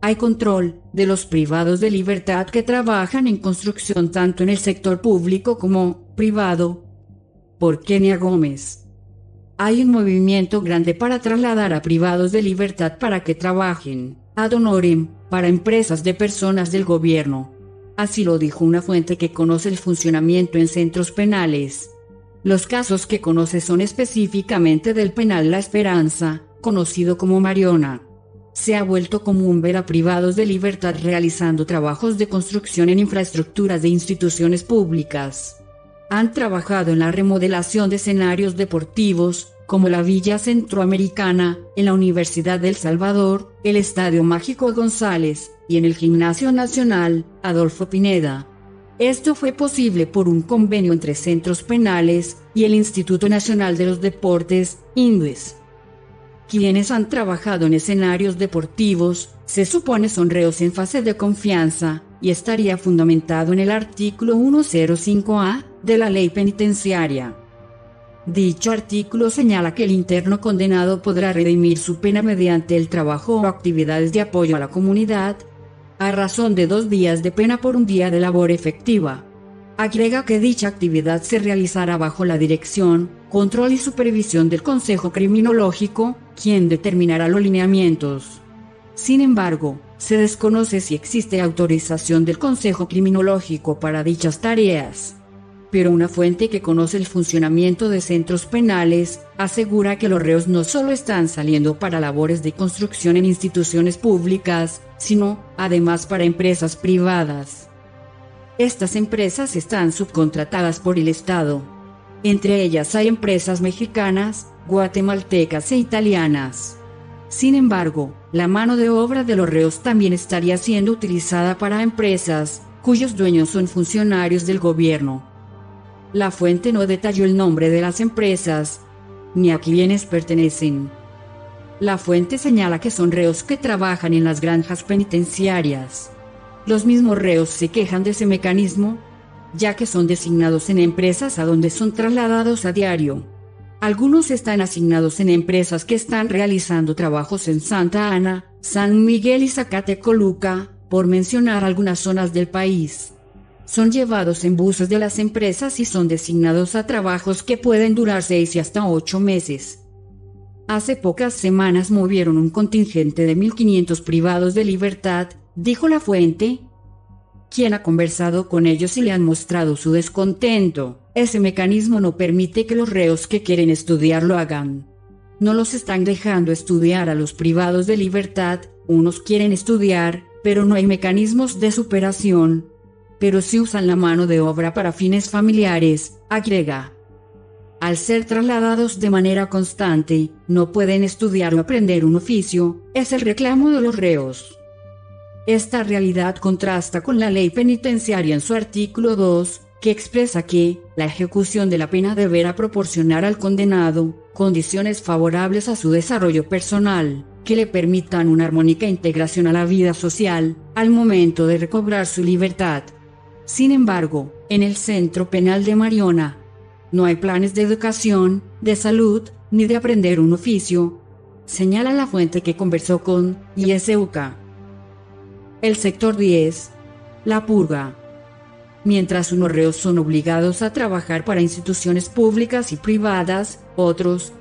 hay control de los privados de libertad que trabajan en construcción tanto en el sector público como privado. Por Kenia Gómez. Hay un movimiento grande para trasladar a privados de libertad para que trabajen, ad honorem, para empresas de personas del gobierno. Así lo dijo una fuente que conoce el funcionamiento en centros penales. Los casos que conoce son específicamente del penal La Esperanza, conocido como Mariona se ha vuelto común ver a privados de libertad realizando trabajos de construcción en infraestructuras de instituciones públicas. Han trabajado en la remodelación de escenarios deportivos, como la Villa Centroamericana, en la Universidad del Salvador, el Estadio Mágico González, y en el Gimnasio Nacional, Adolfo Pineda. Esto fue posible por un convenio entre centros penales y el Instituto Nacional de los Deportes, INDES quienes han trabajado en escenarios deportivos, se supone son reos en fase de confianza, y estaría fundamentado en el artículo 105A de la ley penitenciaria. Dicho artículo señala que el interno condenado podrá redimir su pena mediante el trabajo o actividades de apoyo a la comunidad, a razón de dos días de pena por un día de labor efectiva. Agrega que dicha actividad se realizará bajo la dirección, control y supervisión del Consejo Criminológico, quien determinará los lineamientos. Sin embargo, se desconoce si existe autorización del Consejo Criminológico para dichas tareas. Pero una fuente que conoce el funcionamiento de centros penales asegura que los reos no solo están saliendo para labores de construcción en instituciones públicas, sino, además, para empresas privadas. Estas empresas están subcontratadas por el Estado. Entre ellas hay empresas mexicanas, guatemaltecas e italianas. Sin embargo, la mano de obra de los reos también estaría siendo utilizada para empresas cuyos dueños son funcionarios del gobierno. La fuente no detalló el nombre de las empresas, ni a quiénes pertenecen. La fuente señala que son reos que trabajan en las granjas penitenciarias. Los mismos reos se quejan de ese mecanismo, ya que son designados en empresas a donde son trasladados a diario. Algunos están asignados en empresas que están realizando trabajos en Santa Ana, San Miguel y Zacatecoluca, por mencionar algunas zonas del país. Son llevados en buses de las empresas y son designados a trabajos que pueden durar seis y hasta ocho meses. Hace pocas semanas movieron un contingente de 1.500 privados de libertad dijo la fuente, quien ha conversado con ellos y le han mostrado su descontento. Ese mecanismo no permite que los reos que quieren estudiar lo hagan. No los están dejando estudiar a los privados de libertad, unos quieren estudiar, pero no hay mecanismos de superación. Pero si usan la mano de obra para fines familiares, agrega. Al ser trasladados de manera constante, no pueden estudiar o aprender un oficio, es el reclamo de los reos. Esta realidad contrasta con la ley penitenciaria en su artículo 2, que expresa que la ejecución de la pena deberá proporcionar al condenado condiciones favorables a su desarrollo personal, que le permitan una armónica integración a la vida social, al momento de recobrar su libertad. Sin embargo, en el Centro Penal de Mariona, no hay planes de educación, de salud, ni de aprender un oficio, señala la fuente que conversó con ISUCA. El sector 10. La purga. Mientras unos reos son obligados a trabajar para instituciones públicas y privadas, otros,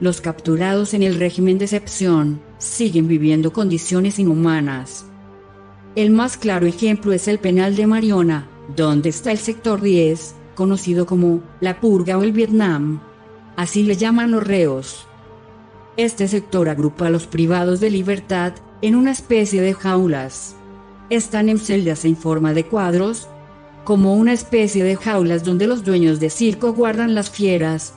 los capturados en el régimen de excepción, siguen viviendo condiciones inhumanas. El más claro ejemplo es el penal de Mariona, donde está el sector 10, conocido como la purga o el Vietnam. Así le llaman los reos. Este sector agrupa a los privados de libertad en una especie de jaulas están en celdas en forma de cuadros, como una especie de jaulas donde los dueños de circo guardan las fieras.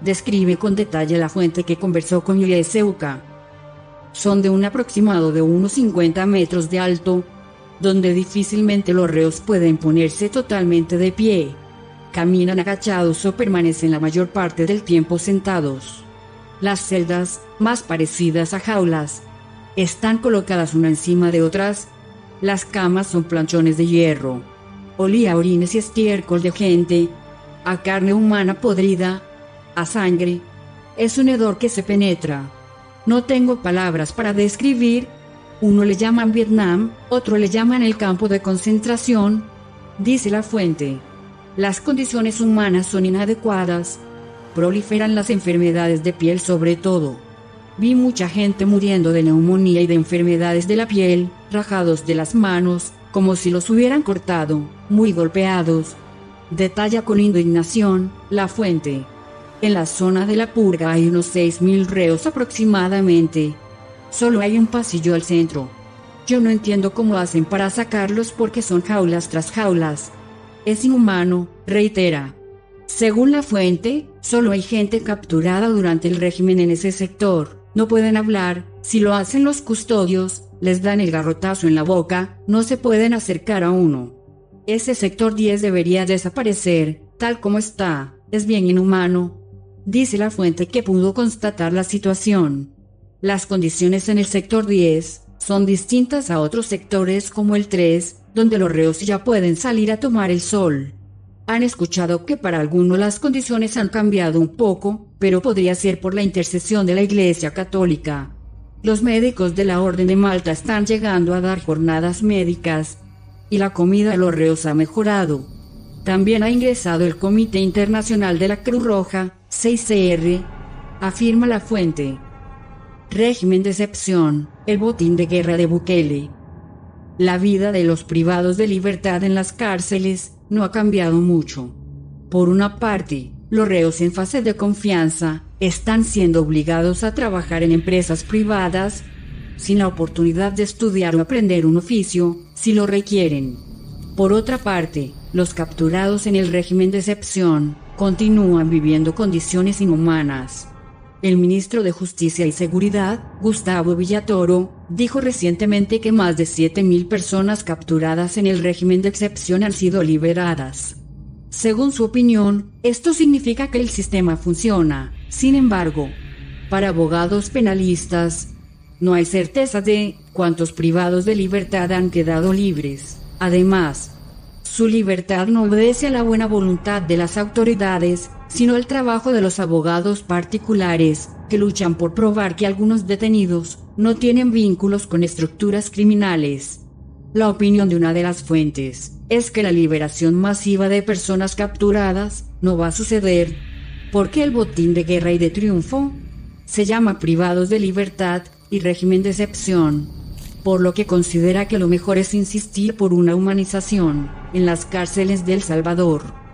Describe con detalle la fuente que conversó con Seuca. Son de un aproximado de unos 50 metros de alto, donde difícilmente los reos pueden ponerse totalmente de pie. Caminan agachados o permanecen la mayor parte del tiempo sentados. Las celdas, más parecidas a jaulas, están colocadas una encima de otras, las camas son planchones de hierro. Olía a orines y estiércol de gente, a carne humana podrida, a sangre. Es un hedor que se penetra. No tengo palabras para describir Uno le llaman Vietnam, otro le llaman el campo de concentración, dice la fuente. Las condiciones humanas son inadecuadas. Proliferan las enfermedades de piel sobre todo. Vi mucha gente muriendo de neumonía y de enfermedades de la piel, rajados de las manos, como si los hubieran cortado, muy golpeados. Detalla con indignación, la fuente. En la zona de la purga hay unos 6.000 reos aproximadamente. Solo hay un pasillo al centro. Yo no entiendo cómo hacen para sacarlos porque son jaulas tras jaulas. Es inhumano, reitera. Según la fuente, solo hay gente capturada durante el régimen en ese sector. No pueden hablar, si lo hacen los custodios, les dan el garrotazo en la boca, no se pueden acercar a uno. Ese sector 10 debería desaparecer, tal como está, es bien inhumano. Dice la fuente que pudo constatar la situación. Las condiciones en el sector 10 son distintas a otros sectores como el 3, donde los reos ya pueden salir a tomar el sol. Han escuchado que para algunos las condiciones han cambiado un poco, pero podría ser por la intercesión de la Iglesia Católica. Los médicos de la Orden de Malta están llegando a dar jornadas médicas, y la comida de los reos ha mejorado. También ha ingresado el Comité Internacional de la Cruz Roja, 6CR, afirma la fuente. Régimen de excepción, el botín de guerra de Bukele. La vida de los privados de libertad en las cárceles no ha cambiado mucho. Por una parte, los reos en fase de confianza están siendo obligados a trabajar en empresas privadas sin la oportunidad de estudiar o aprender un oficio, si lo requieren. Por otra parte, los capturados en el régimen de excepción continúan viviendo condiciones inhumanas. El ministro de Justicia y Seguridad, Gustavo Villatoro, dijo recientemente que más de 7.000 personas capturadas en el régimen de excepción han sido liberadas. Según su opinión, esto significa que el sistema funciona. Sin embargo, para abogados penalistas, no hay certeza de cuántos privados de libertad han quedado libres. Además, su libertad no obedece a la buena voluntad de las autoridades, sino al trabajo de los abogados particulares, que luchan por probar que algunos detenidos no tienen vínculos con estructuras criminales. La opinión de una de las fuentes es que la liberación masiva de personas capturadas no va a suceder, porque el botín de guerra y de triunfo se llama privados de libertad y régimen de excepción, por lo que considera que lo mejor es insistir por una humanización en las cárceles de El Salvador.